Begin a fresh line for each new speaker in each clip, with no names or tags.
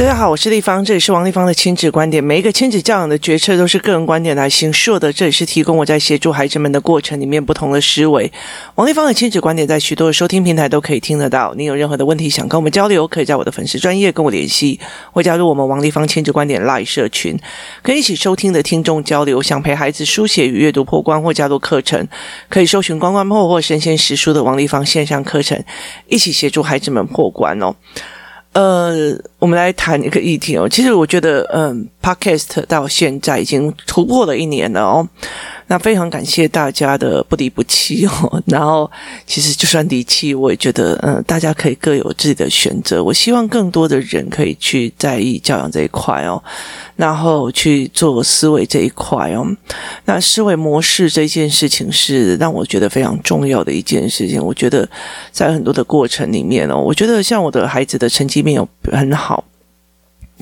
大家好，我是丽芳，这里是王立芳的亲子观点。每一个亲子教养的决策都是个人观点来形塑的，这里是提供我在协助孩子们的过程里面不同的思维。王立芳的亲子观点在许多的收听平台都可以听得到。你有任何的问题想跟我们交流，可以在我的粉丝专业跟我联系，或加入我们王立芳亲子观点 Live 社群，可以一起收听的听众交流。想陪孩子书写与阅读破关或加入课程，可以搜寻关关破或神仙实书的王立芳线上课程，一起协助孩子们破关哦。呃，我们来谈一个议题哦。其实我觉得，嗯，Podcast 到现在已经突破了一年了哦。那非常感谢大家的不离不弃哦。然后，其实就算离弃，我也觉得，嗯，大家可以各有自己的选择。我希望更多的人可以去在意教养这一块哦，然后去做思维这一块哦。那思维模式这件事情是让我觉得非常重要的一件事情。我觉得在很多的过程里面哦，我觉得像我的孩子的成绩没有很好。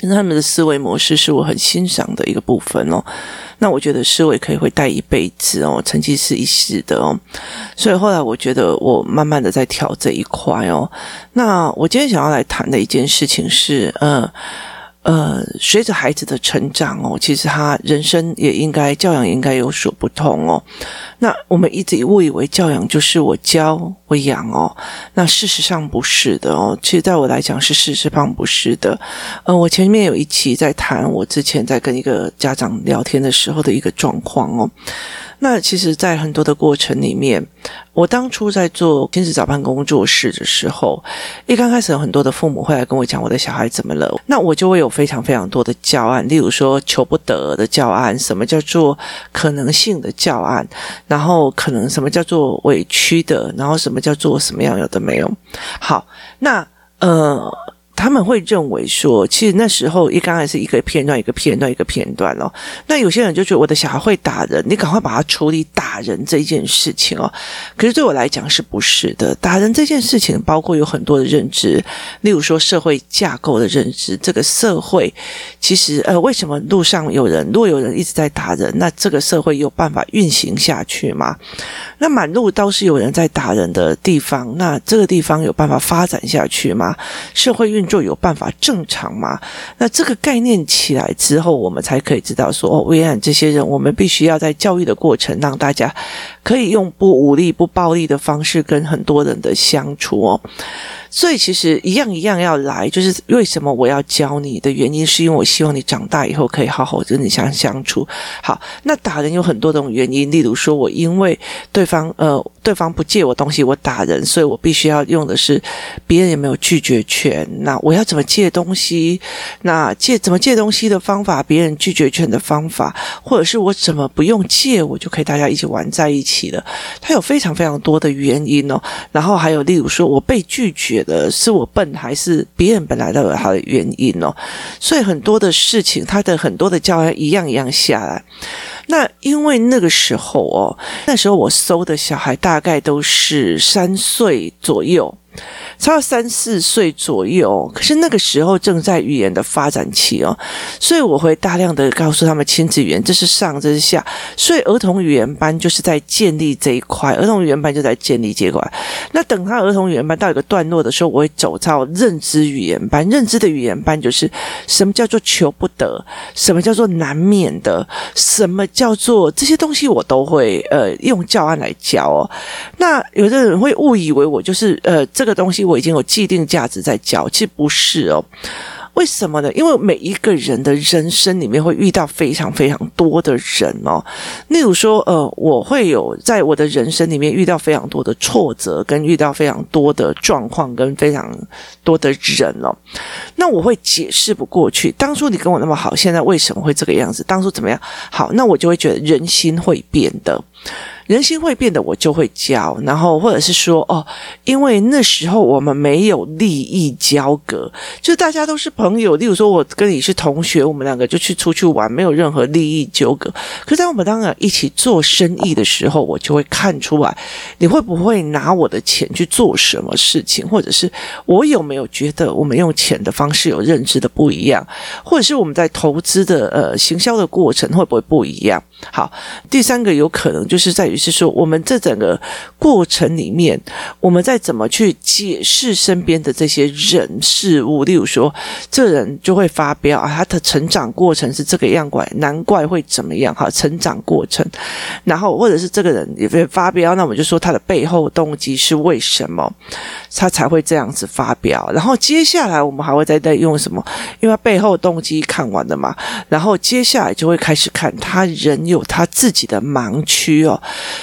他们的思维模式是我很欣赏的一个部分哦。那我觉得思维可以会带一辈子哦，成绩是一时的哦。所以后来我觉得我慢慢的在调这一块哦。那我今天想要来谈的一件事情是，呃。呃，随着孩子的成长哦，其实他人生也应该教养应该有所不同哦。那我们一直误以为教养就是我教我养哦，那事实上不是的哦。其实在我来讲是事实上不是的。呃，我前面有一期在谈我之前在跟一个家长聊天的时候的一个状况哦。那其实，在很多的过程里面，我当初在做亲子早班工作室的时候，一刚开始有很多的父母会来跟我讲我的小孩怎么了，那我就会有非常非常多的教案，例如说求不得的教案，什么叫做可能性的教案，然后可能什么叫做委屈的，然后什么叫做什么样有的没有。好，那呃。他们会认为说，其实那时候一刚开始一个片段一个片段一个片段哦。那有些人就觉得我的小孩会打人，你赶快把他处理打人这件事情哦。可是对我来讲是不是的？打人这件事情包括有很多的认知，例如说社会架构的认知。这个社会其实呃，为什么路上有人，如果有人一直在打人，那这个社会有办法运行下去吗？那满路都是有人在打人的地方，那这个地方有办法发展下去吗？社会运就有办法正常吗？那这个概念起来之后，我们才可以知道说，哦，原来这些人，我们必须要在教育的过程，让大家可以用不武力、不暴力的方式跟很多人的相处哦。所以其实一样一样要来，就是为什么我要教你的原因，是因为我希望你长大以后可以好好跟你相相处。好，那打人有很多种原因，例如说我因为对方呃对方不借我东西，我打人，所以我必须要用的是别人有没有拒绝权。那我要怎么借东西？那借怎么借东西的方法？别人拒绝权的方法，或者是我怎么不用借，我就可以大家一起玩在一起了？它有非常非常多的原因哦。然后还有例如说我被拒绝。觉得是我笨，还是别人本来都有他的原因哦？所以很多的事情，他的很多的教案一样一样下来。那因为那个时候哦，那时候我收的小孩大概都是三岁左右。差到三四岁左右，可是那个时候正在语言的发展期哦，所以我会大量的告诉他们亲子语言，这是上，这是下，所以儿童语言班就是在建立这一块，儿童语言班就在建立这一块。那等他儿童语言班到一个段落的时候，我会走到认知语言班，认知的语言班就是什么叫做求不得，什么叫做难免的，什么叫做这些东西，我都会呃用教案来教哦。那有的人会误以为我就是呃这个东西。我已经有既定价值在教，其实不是哦。为什么呢？因为每一个人的人生里面会遇到非常非常多的人哦。例如说，呃，我会有在我的人生里面遇到非常多的挫折，跟遇到非常多的状况，跟非常多的人哦。那我会解释不过去。当初你跟我那么好，现在为什么会这个样子？当初怎么样？好，那我就会觉得人心会变的。人心会变的，我就会教，然后或者是说，哦，因为那时候我们没有利益交割，就大家都是朋友。例如说，我跟你是同学，我们两个就去出去玩，没有任何利益纠葛。可是当我们当然一起做生意的时候，我就会看出来，你会不会拿我的钱去做什么事情，或者是我有没有觉得我们用钱的方式有认知的不一样，或者是我们在投资的呃行销的过程会不会不一样？好，第三个有可能就是在于。是说，我们这整个过程里面，我们在怎么去解释身边的这些人事物。例如说，这人就会发飙啊，他的成长过程是这个样怪，难怪会怎么样哈？成长过程，然后或者是这个人也会发飙，那我们就说他的背后动机是为什么他才会这样子发飙？然后接下来我们还会再再用什么？因为他背后动机看完了嘛，然后接下来就会开始看他人有他自己的盲区哦。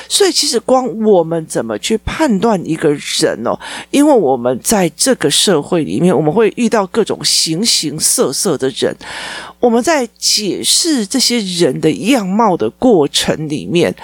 所以其实光我们怎么去判断一个人哦，因为我们在这个社会里面，我们会遇到各种形形色色的人，我们在解释这些人的样貌的过程里面。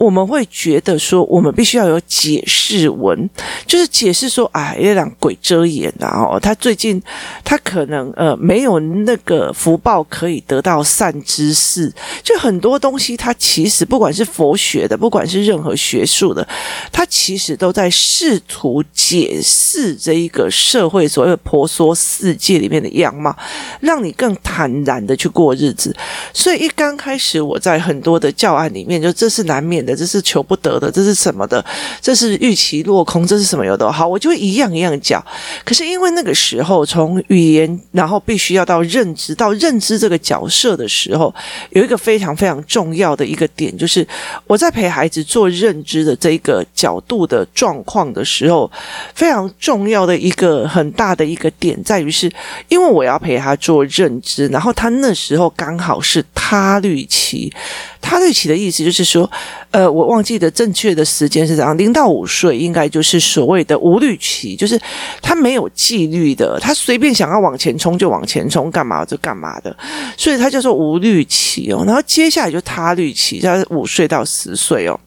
我们会觉得说，我们必须要有解释文，就是解释说，哎，月亮鬼遮眼啊！哦，他最近他可能呃没有那个福报可以得到善知识，就很多东西，他其实不管是佛学的，不管是任何学术的，他其实都在试图解释这一个社会所谓婆娑世界里面的样貌，让你更坦然的去过日子。所以一刚开始，我在很多的教案里面，就这是难免的。这是求不得的，这是什么的？这是预期落空，这是什么有的？好，我就一样一样讲。可是因为那个时候，从语言，然后必须要到认知，到认知这个角色的时候，有一个非常非常重要的一个点，就是我在陪孩子做认知的这个角度的状况的时候，非常重要的一个很大的一个点，在于是因为我要陪他做认知，然后他那时候刚好是他律期，他律期的意思就是说，呃，呃我忘记的正确的时间是怎样，零到五岁应该就是所谓的无律期，就是他没有纪律的，他随便想要往前冲就往前冲，干嘛就干嘛的，所以他叫做无律期哦。然后接下来就他律期，他五岁到十岁哦。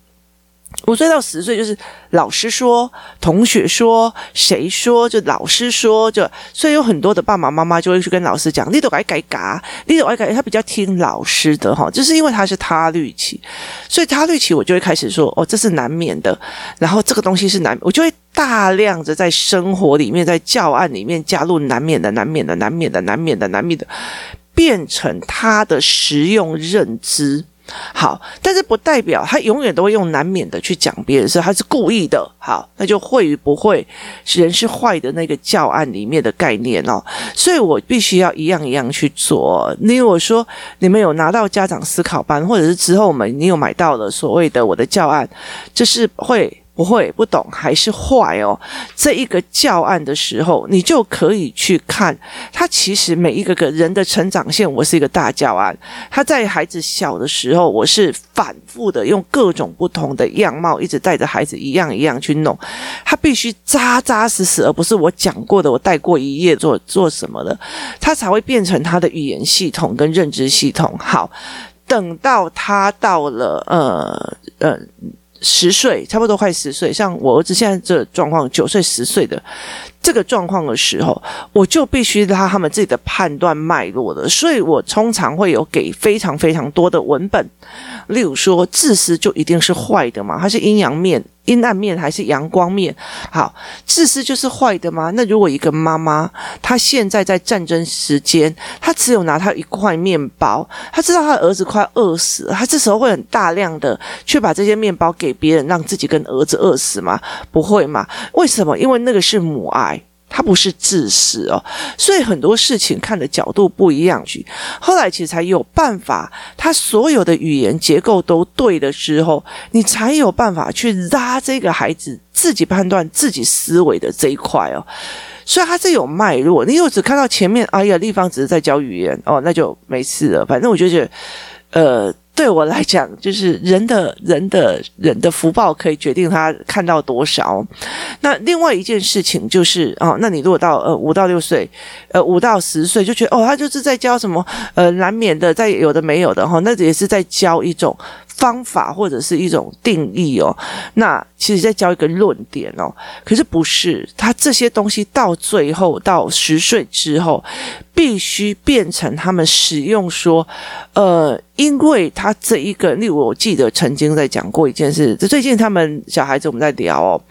五岁到十岁就是老师说、同学说、谁说，就老师说，就所以有很多的爸爸妈妈就会去跟老师讲，你都该改嘎，你都该改，他比较听老师的哈，就是因为他是他律期，所以他律期我就会开始说，哦，这是难免的，然后这个东西是难，我就会大量的在生活里面，在教案里面加入难免的、难免的、难免的、难免的、难免的，变成他的实用认知。好，但是不代表他永远都会用难免的去讲别人，是他是故意的。好，那就会与不会，人是坏的那个教案里面的概念哦，所以我必须要一样一样去做。你我说你们有拿到家长思考班，或者是之后我们你有买到了所谓的我的教案，就是会。不会不懂还是坏哦？这一个教案的时候，你就可以去看他。其实每一个个人的成长线，我是一个大教案。他在孩子小的时候，我是反复的用各种不同的样貌，一直带着孩子一样一样去弄。他必须扎扎实实，而不是我讲过的，我带过一页做做什么的，他才会变成他的语言系统跟认知系统。好，等到他到了呃呃。十岁，差不多快十岁，像我儿子现在这状况，九岁、十岁的。这个状况的时候，我就必须拉他们自己的判断脉络的，所以我通常会有给非常非常多的文本，例如说，自私就一定是坏的嘛，它是阴阳面。阴暗面还是阳光面？好，自私就是坏的吗？那如果一个妈妈，她现在在战争时间，她只有拿她一块面包，她知道她的儿子快饿死了，她这时候会很大量的去把这些面包给别人，让自己跟儿子饿死吗？不会嘛？为什么？因为那个是母爱。他不是自私哦，所以很多事情看的角度不一样去，后来其实才有办法，他所有的语言结构都对的时候，你才有办法去拉这个孩子自己判断、自己思维的这一块哦。所以他这有脉络，你又只看到前面，哎呀，立方只是在教语言哦，那就没事了。反正我就觉得，呃。对我来讲，就是人的人的人的福报可以决定他看到多少。那另外一件事情就是哦，那你如果到呃五到六岁，呃五到十岁，就觉得哦，他就是在教什么呃难免的，在有的没有的哈，那也是在教一种。方法或者是一种定义哦，那其实在教一个论点哦，可是不是他这些东西到最后到十岁之后，必须变成他们使用说，呃，因为他这一个，例如我记得曾经在讲过一件事，最近他们小孩子我们在聊哦，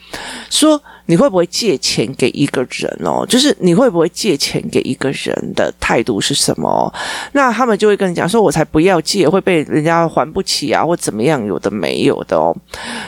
说你会不会借钱给一个人哦？就是你会不会借钱给一个人的态度是什么？那他们就会跟你讲说，我才不要借，会被人家还不起啊，或怎么样，有的没有的哦。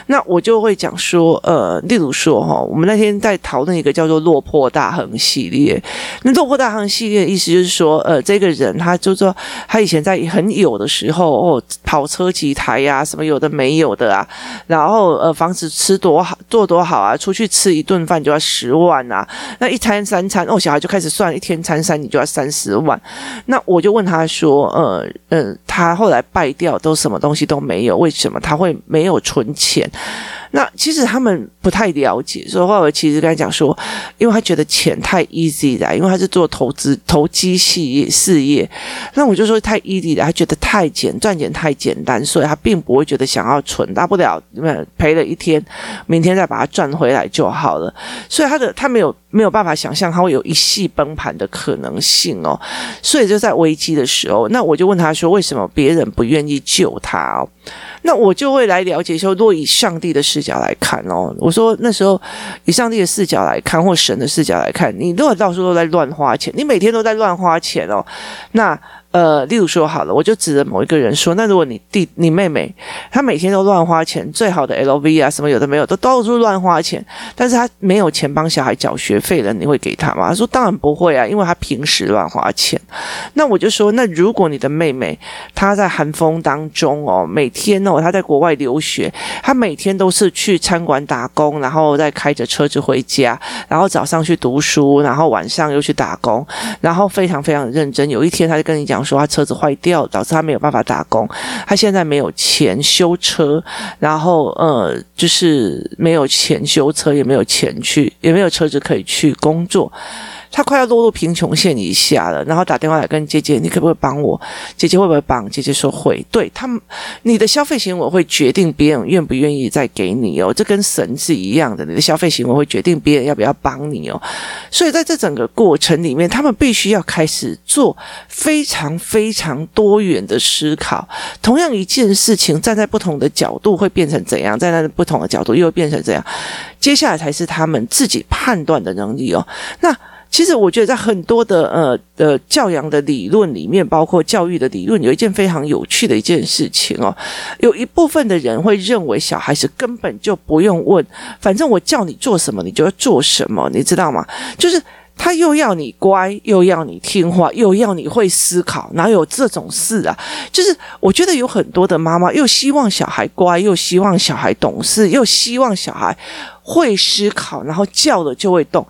那我就会讲说，呃，例如说哈，我们那天在讨论一个叫做“落魄大亨”系列。那“落魄大亨”系列的意思就是说，呃，这个人他就说他以前在很有的时候哦，跑车几台呀，什么有的没有的啊，然后呃，房子吃多好，做多好啊，出去吃一顿饭就要十万啊，那一餐三餐哦，小孩就开始算一天餐三，你就要三十万。那我就问他说，呃呃，他后来败掉都什么东西都没有，为什么他会没有存钱？那其实他们不太了解，所以后来我其实跟他讲说，因为他觉得钱太 easy 了，因为他是做投资投机事业事业，那我就说太 easy 了，他觉得太简赚钱太简单，所以他并不会觉得想要存，大不了赔了一天，明天再把它赚回来就好了。所以他的他没有没有办法想象他会有一系崩盘的可能性哦，所以就在危机的时候，那我就问他说，为什么别人不愿意救他哦？那我就会来了解说，如果以上帝的视角来看哦，我说那时候以上帝的视角来看，或神的视角来看，你如果到处都在乱花钱，你每天都在乱花钱哦，那。呃，例如说好了，我就指着某一个人说，那如果你弟、你妹妹，她每天都乱花钱，最好的 LV 啊，什么有的没有，都到处乱花钱，但是她没有钱帮小孩缴学费了，你会给她吗？她说当然不会啊，因为她平时乱花钱。那我就说，那如果你的妹妹她在寒风当中哦，每天哦，她在国外留学，她每天都是去餐馆打工，然后再开着车子回家，然后早上去读书，然后晚上又去打工，然后非常非常认真。有一天，她就跟你讲。说他车子坏掉，导致他没有办法打工。他现在没有钱修车，然后呃，就是没有钱修车，也没有钱去，也没有车子可以去工作。他快要落入贫穷线以下了，然后打电话来跟姐姐，你可不可以帮我？姐姐会不会帮？姐姐说会。对他们，你的消费行为会决定别人愿不愿意再给你哦，这跟神是一样的。你的消费行为会决定别人要不要帮你哦。所以在这整个过程里面，他们必须要开始做非常非常多元的思考。同样一件事情，站在不同的角度会变成怎样？站在不同的角度又会变成怎样？接下来才是他们自己判断的能力哦。那。其实我觉得，在很多的呃的教养的理论里面，包括教育的理论，有一件非常有趣的一件事情哦。有一部分的人会认为，小孩子根本就不用问，反正我叫你做什么，你就要做什么，你知道吗？就是他又要你乖，又要你听话，又要你会思考，哪有这种事啊？就是我觉得有很多的妈妈又希望小孩乖，又希望小孩懂事，又希望小孩会思考，然后叫了就会动。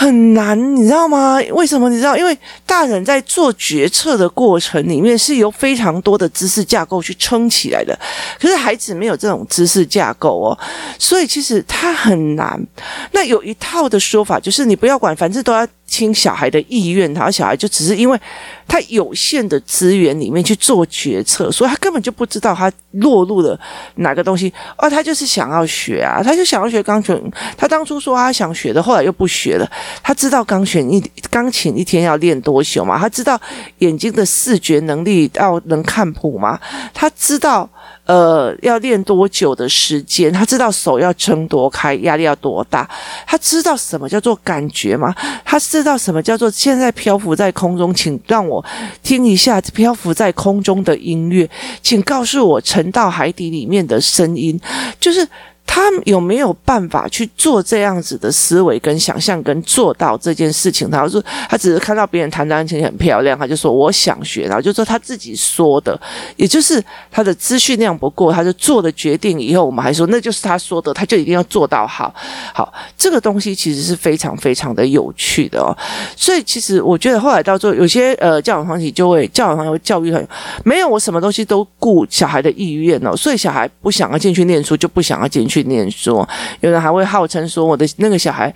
很难，你知道吗？为什么？你知道？因为大人在做决策的过程里面是由非常多的知识架构去撑起来的，可是孩子没有这种知识架构哦，所以其实他很难。那有一套的说法就是，你不要管，反正都要。听小孩的意愿，他小孩就只是因为他有限的资源里面去做决策，所以他根本就不知道他落入了哪个东西。哦，他就是想要学啊，他就想要学钢琴。他当初说他想学的，后来又不学了。他知道钢琴一钢琴一天要练多久吗？他知道眼睛的视觉能力要能看谱吗？他知道。呃，要练多久的时间？他知道手要撑多开，压力要多大？他知道什么叫做感觉吗？他知道什么叫做现在漂浮在空中？请让我听一下漂浮在空中的音乐，请告诉我沉到海底里面的声音，就是。他有没有办法去做这样子的思维跟想象跟做到这件事情？他说他只是看到别人弹钢琴很漂亮，他就说我想学，然后就说他自己说的，也就是他的资讯量不够，他就做了决定以后，我们还说那就是他说的，他就一定要做到好。好，这个东西其实是非常非常的有趣的哦。所以其实我觉得后来到最后，有些呃教养团体就会教养团体会教育很没有我什么东西都顾小孩的意愿哦，所以小孩不想要进去念书就不想要进去。念书，有人还会号称说，我的那个小孩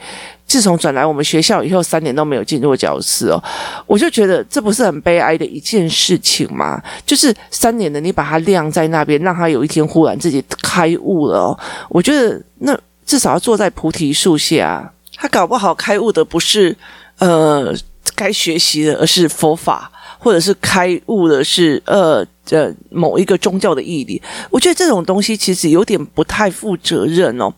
自从转来我们学校以后，三年都没有进入教室哦。我就觉得这不是很悲哀的一件事情吗？就是三年的你把他晾在那边，让他有一天忽然自己开悟了哦。我觉得那至少要坐在菩提树下，他搞不好开悟的不是呃该学习的，而是佛法，或者是开悟的是呃。这某一个宗教的义理，我觉得这种东西其实有点不太负责任哦。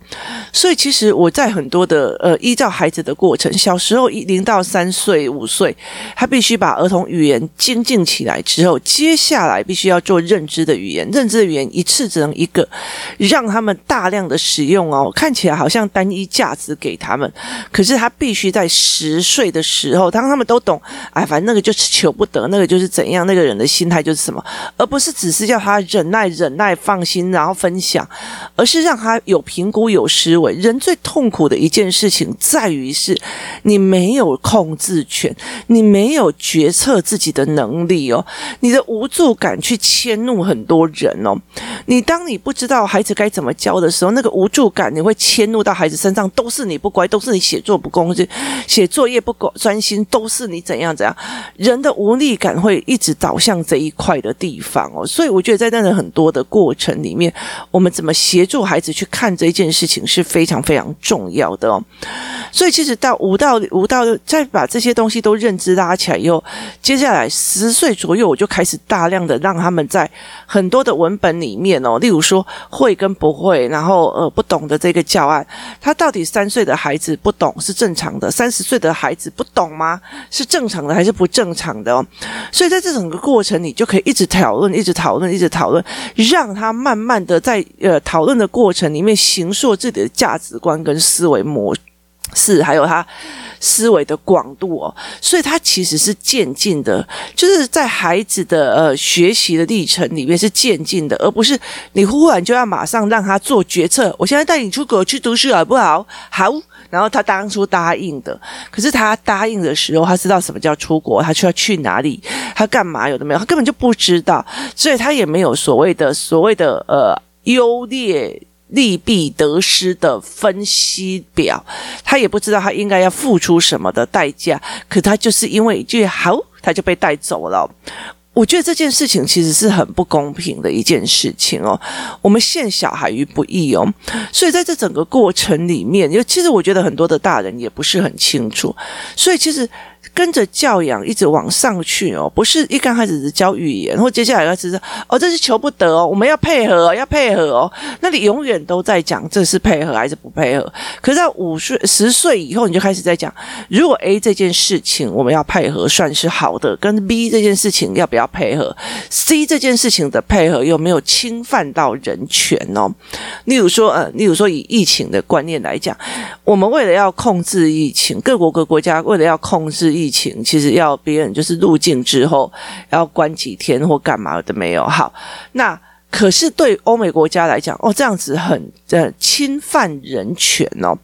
所以其实我在很多的呃依照孩子的过程，小时候一零到三岁五岁，他必须把儿童语言精进起来之后，接下来必须要做认知的语言，认知的语言一次只能一个，让他们大量的使用哦，看起来好像单一价值给他们，可是他必须在十岁的时候，当他们都懂，哎，反正那个就是求不得，那个就是怎样，那个人的心态就是什么。而不是只是叫他忍耐、忍耐、放心，然后分享，而是让他有评估、有思维。人最痛苦的一件事情在于是，你没有控制权，你没有决策自己的能力哦，你的无助感去迁怒很多人哦。你当你不知道孩子该怎么教的时候，那个无助感你会迁怒到孩子身上，都是你不乖，都是你写作不公正，写作业不够专心，都是你怎样怎样。人的无力感会一直导向这一块的地方。哦，所以我觉得在那个很多的过程里面，我们怎么协助孩子去看这一件事情是非常非常重要的哦。所以其实到五到五到再把这些东西都认知拉起来以后，接下来十岁左右，我就开始大量的让他们在很多的文本里面哦，例如说会跟不会，然后呃不懂的这个教案，他到底三岁的孩子不懂是正常的，三十岁的孩子不懂吗？是正常的还是不正常的哦？所以在这整个过程，你就可以一直调。讨论，一直讨论，一直讨论，让他慢慢的在呃讨论的过程里面形塑自己的价值观跟思维模式，还有他思维的广度哦。所以，他其实是渐进的，就是在孩子的呃学习的历程里面是渐进的，而不是你忽然就要马上让他做决策。我现在带你出国去读书好不好？好。然后他当初答应的，可是他答应的时候，他知道什么叫出国，他需要去哪里，他干嘛有的没有，他根本就不知道，所以他也没有所谓的所谓的呃优劣利弊得失的分析表，他也不知道他应该要付出什么的代价，可他就是因为一句好，他就被带走了。我觉得这件事情其实是很不公平的一件事情哦，我们陷小孩于不义哦，所以在这整个过程里面，因为其实我觉得很多的大人也不是很清楚，所以其实。跟着教养一直往上去哦，不是一刚开始只教语言，或接下来要只是哦，这是求不得哦，我们要配合哦，要配合哦。那你永远都在讲这是配合还是不配合？可是到五岁、十岁以后，你就开始在讲，如果 A 这件事情我们要配合算是好的，跟 B 这件事情要不要配合？C 这件事情的配合有没有侵犯到人权哦？例如说，呃，例如说以疫情的观念来讲，我们为了要控制疫情，各国各国家为了要控制疫。疫情其实要别人就是入境之后要关几天或干嘛的没有好，那可是对欧美国家来讲哦，这样子很呃侵犯人权哦，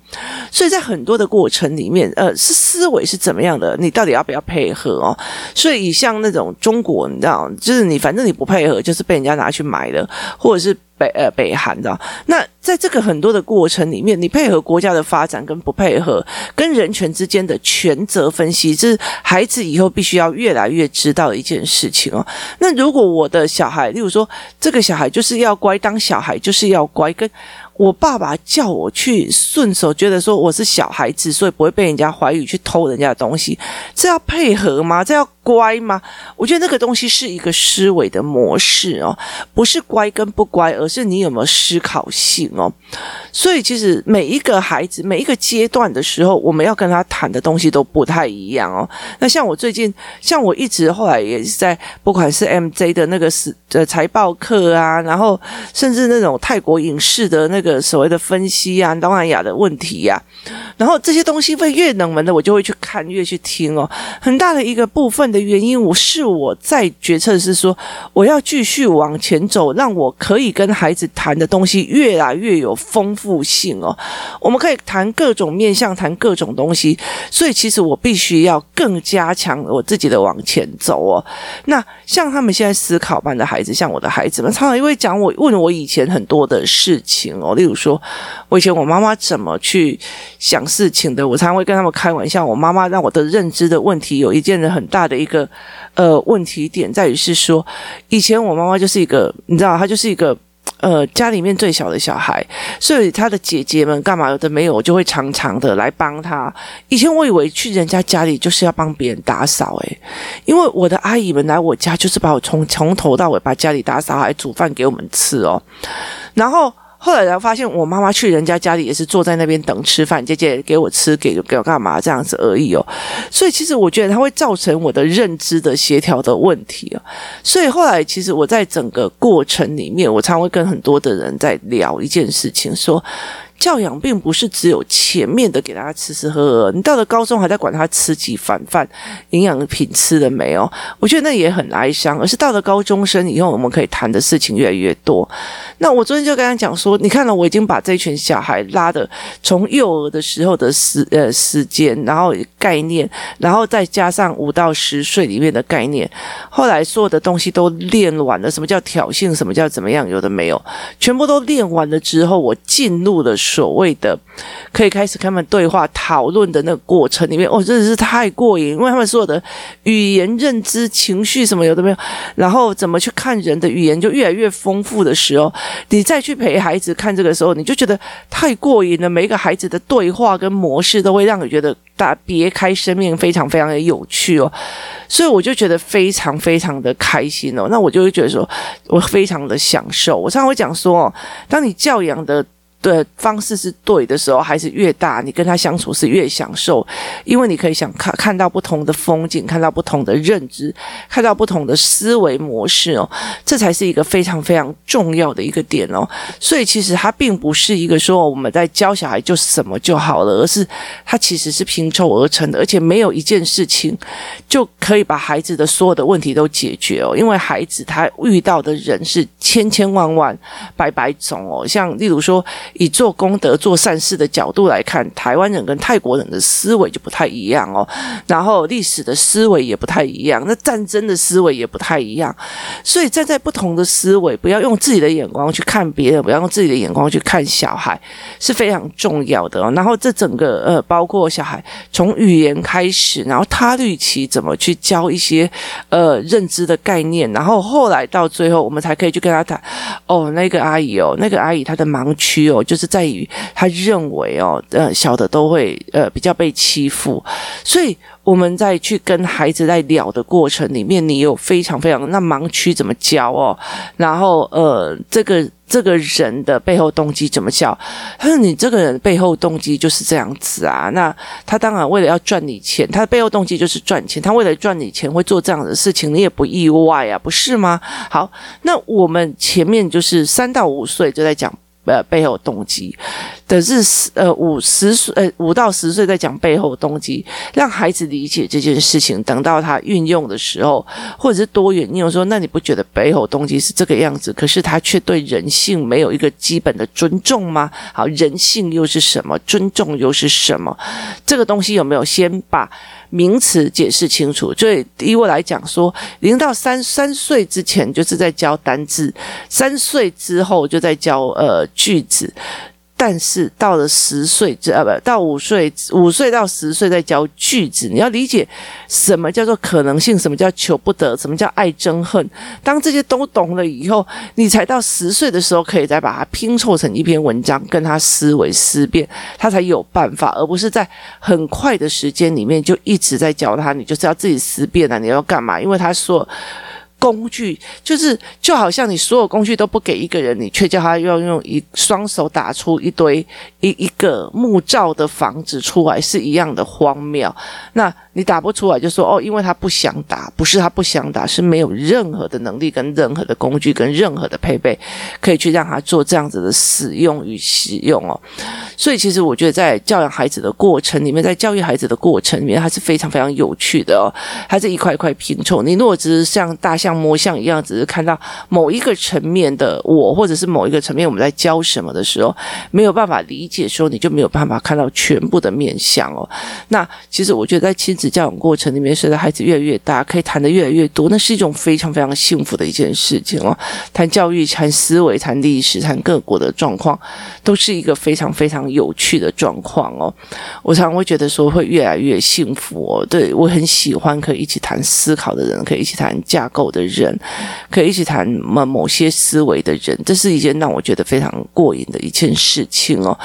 所以在很多的过程里面呃是思维是怎么样的，你到底要不要配合哦？所以像那种中国你知道，就是你反正你不配合就是被人家拿去买的，或者是。北呃北韩的，那在这个很多的过程里面，你配合国家的发展跟不配合，跟人权之间的权责分析，这是孩子以后必须要越来越知道的一件事情哦。那如果我的小孩，例如说这个小孩就是要乖，当小孩就是要乖，跟。我爸爸叫我去顺手，觉得说我是小孩子，所以不会被人家怀疑去偷人家的东西，这要配合吗？这要乖吗？我觉得那个东西是一个思维的模式哦，不是乖跟不乖，而是你有没有思考性哦。所以其实每一个孩子每一个阶段的时候，我们要跟他谈的东西都不太一样哦。那像我最近，像我一直后来也是在，不管是 MJ 的那个是呃财报课啊，然后甚至那种泰国影视的那个。所谓的分析啊，东南亚的问题呀、啊，然后这些东西会越冷门的，我就会去看，越去听哦。很大的一个部分的原因，我是我在决策是说，我要继续往前走，让我可以跟孩子谈的东西越来越有丰富性哦。我们可以谈各种面向，谈各种东西，所以其实我必须要更加强我自己的往前走哦。那像他们现在思考班的孩子，像我的孩子们，常常因为讲我问我以前很多的事情哦。例如说，我以前我妈妈怎么去想事情的，我常常会跟他们开玩笑。我妈妈让我的认知的问题有一件很大的一个呃问题点，在于是说，以前我妈妈就是一个，你知道，她就是一个呃家里面最小的小孩，所以他的姐姐们干嘛有的没有，我就会常常的来帮他。以前我以为去人家家里就是要帮别人打扫，诶，因为我的阿姨们来我家就是把我从从头到尾把家里打扫，还煮饭给我们吃哦，然后。后来才发现，我妈妈去人家家里也是坐在那边等吃饭，姐姐给我吃，给给我干嘛这样子而已哦。所以其实我觉得它会造成我的认知的协调的问题哦。所以后来其实我在整个过程里面，我常会跟很多的人在聊一件事情，说。教养并不是只有前面的给大家吃吃喝喝，你到了高中还在管他吃几碗饭，营养品吃了没有？我觉得那也很哀伤。而是到了高中生以后，我们可以谈的事情越来越多。那我昨天就跟他讲说，你看了，我已经把这群小孩拉的从幼儿的时候的时呃时间，然后概念，然后再加上五到十岁里面的概念，后来所有的东西都练完了。什么叫挑衅？什么叫怎么样？有的没有，全部都练完了之后，我进入了。所谓的可以开始跟他们对话讨论的那个过程里面，哦，真的是太过瘾，因为他们所有的语言、认知、情绪什么有的没有，然后怎么去看人的语言就越来越丰富的时候，你再去陪孩子看这个时候，你就觉得太过瘾了。每一个孩子的对话跟模式都会让你觉得大别开生面，非常非常的有趣哦。所以我就觉得非常非常的开心哦。那我就会觉得说，我非常的享受。我常常会讲说，当你教养的。的方式是对的时候，孩子越大，你跟他相处是越享受，因为你可以想看看到不同的风景，看到不同的认知，看到不同的思维模式哦，这才是一个非常非常重要的一个点哦。所以其实它并不是一个说我们在教小孩就什么就好了，而是它其实是拼凑而成的，而且没有一件事情就可以把孩子的所有的问题都解决哦，因为孩子他遇到的人是千千万万、百百种哦，像例如说。以做功德、做善事的角度来看，台湾人跟泰国人的思维就不太一样哦。然后历史的思维也不太一样，那战争的思维也不太一样。所以站在不同的思维，不要用自己的眼光去看别人，不要用自己的眼光去看小孩，是非常重要的哦。然后这整个呃，包括小孩从语言开始，然后他律期怎么去教一些呃认知的概念，然后后来到最后，我们才可以去跟他谈哦，那个阿姨哦，那个阿姨她的盲区哦。就是在于他认为哦，呃，小的都会呃比较被欺负，所以我们在去跟孩子在聊的过程里面，你有非常非常那盲区怎么教哦，然后呃，这个这个人的背后动机怎么教？他说你这个人背后动机就是这样子啊，那他当然为了要赚你钱，他的背后动机就是赚钱，他为了赚你钱会做这样的事情，你也不意外啊，不是吗？好，那我们前面就是三到五岁就在讲。呃，背后动机的是呃五十岁呃五到十岁在讲背后动机，让孩子理解这件事情。等到他运用的时候，或者是多元，你有说，那你不觉得背后动机是这个样子？可是他却对人性没有一个基本的尊重吗？好，人性又是什么？尊重又是什么？这个东西有没有先把名词解释清楚？所以以我来讲说，零到三三岁之前就是在教单字，三岁之后就在教呃。句子，但是到了十岁，呃，不到五岁，五岁到十岁再教句子。你要理解什么叫做可能性，什么叫求不得，什么叫爱憎恨。当这些都懂了以后，你才到十岁的时候，可以再把它拼凑成一篇文章，跟他思维思辨，他才有办法，而不是在很快的时间里面就一直在教他，你就是要自己思辨啊，你要干嘛？因为他说。工具就是就好像你所有工具都不给一个人，你却叫他要用一双手打出一堆一一个木造的房子出来，是一样的荒谬。那你打不出来，就说哦，因为他不想打，不是他不想打，是没有任何的能力跟任何的工具跟任何的配备，可以去让他做这样子的使用与使用哦。所以其实我觉得在教养孩子的过程里面，在教育孩子的过程里面，还是非常非常有趣的哦。还是一块一块拼凑。你如果只是像大象。摸象一样，只是看到某一个层面的我，或者是某一个层面我们在教什么的时候，没有办法理解的时候，你就没有办法看到全部的面相哦。那其实我觉得，在亲子教养过程里面，随着孩子越来越大，可以谈得越来越多，那是一种非常非常幸福的一件事情哦。谈教育、谈思维、谈历史、谈各国的状况，都是一个非常非常有趣的状况哦。我常常会觉得说，会越来越幸福哦。对，我很喜欢可以一起谈思考的人，可以一起谈架构。的人，可以一起谈某某些思维的人，这是一件让我觉得非常过瘾的一件事情哦。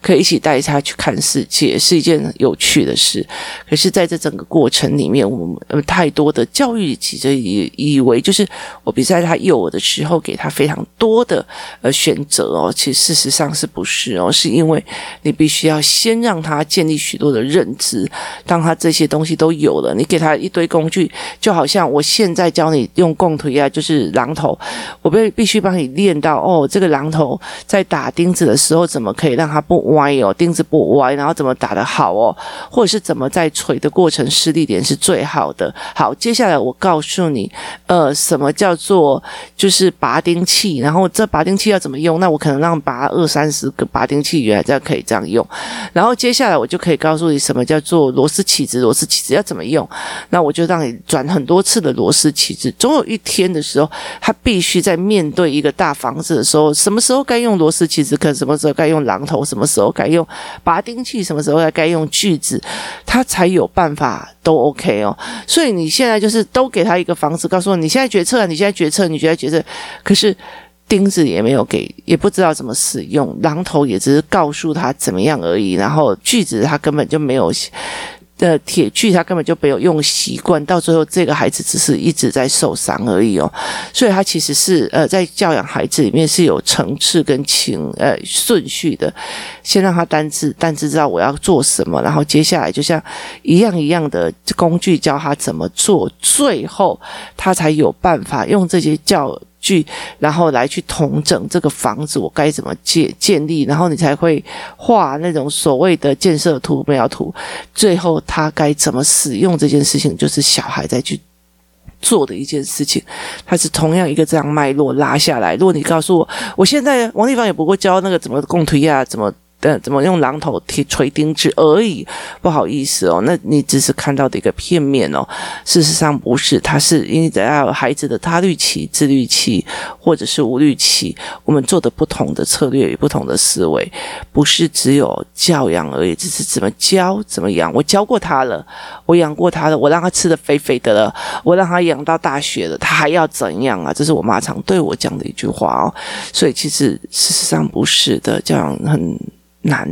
可以一起带他去看世界，是一件有趣的事。可是，在这整个过程里面，我们太多的教育其实以以为就是我比在他幼的时候给他非常多的呃选择哦，其实事实上是不是哦？是因为你必须要先让他建立许多的认知，当他这些东西都有了，你给他一堆工具，就好像我现在教你用共推啊，就是榔头，我必必须帮你练到哦，这个榔头在打钉子的时候，怎么可以让它不歪哦，钉子不歪，然后怎么打得好哦，或者是怎么在锤的过程施力点是最好的。好，接下来我告诉你，呃，什么叫做就是拔钉器，然后这拔钉器要怎么用？那我可能让拔二三十个拔钉器，原来这样可以这样用。然后接下来我就可以告诉你什么叫做螺丝起子，螺丝起子要怎么用？那我就让你转很多次的螺丝起子。总有一天的时候，他必须在面对一个大房子的时候，什么时候该用螺丝起子，可什么时候该用榔头，什么时候。该用拔钉器，什么时候该用锯子，他才有办法法都 OK 哦。所以你现在就是都给他一个房子，告诉我你现在决策，你现在决策，你现在决策。可是钉子也没有给，也不知道怎么使用，榔头也只是告诉他怎么样而已。然后锯子他根本就没有。的铁具，他根本就没有用习惯，到最后这个孩子只是一直在受伤而已哦。所以他其实是呃，在教养孩子里面是有层次跟情呃顺序的。先让他单字，单字知道我要做什么，然后接下来就像一样一样的工具教他怎么做，最后他才有办法用这些教。去，然后来去统整这个房子，我该怎么建建立，然后你才会画那种所谓的建设图、标图，最后他该怎么使用这件事情，就是小孩在去做的一件事情，它是同样一个这样脉络拉下来。如果你告诉我，我现在王地方也不会教那个怎么供推啊，怎么。呃，怎么用榔头铁锤钉子而已？不好意思哦，那你只是看到的一个片面哦。事实上不是，它是因为要有孩子的他律期、自律期或者是无律期，我们做的不同的策略与不同的思维，不是只有教养而已，只是怎么教、怎么养。我教过他了，我养过他了，我让他吃的肥肥的了，我让他养到大学了，他还要怎样啊？这是我妈常对我讲的一句话哦。所以其实事实上不是的，教养很。难，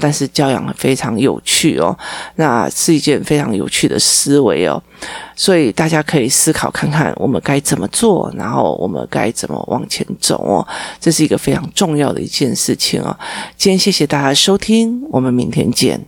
但是教养非常有趣哦，那是一件非常有趣的思维哦，所以大家可以思考看看，我们该怎么做，然后我们该怎么往前走哦，这是一个非常重要的一件事情哦。今天谢谢大家收听，我们明天见。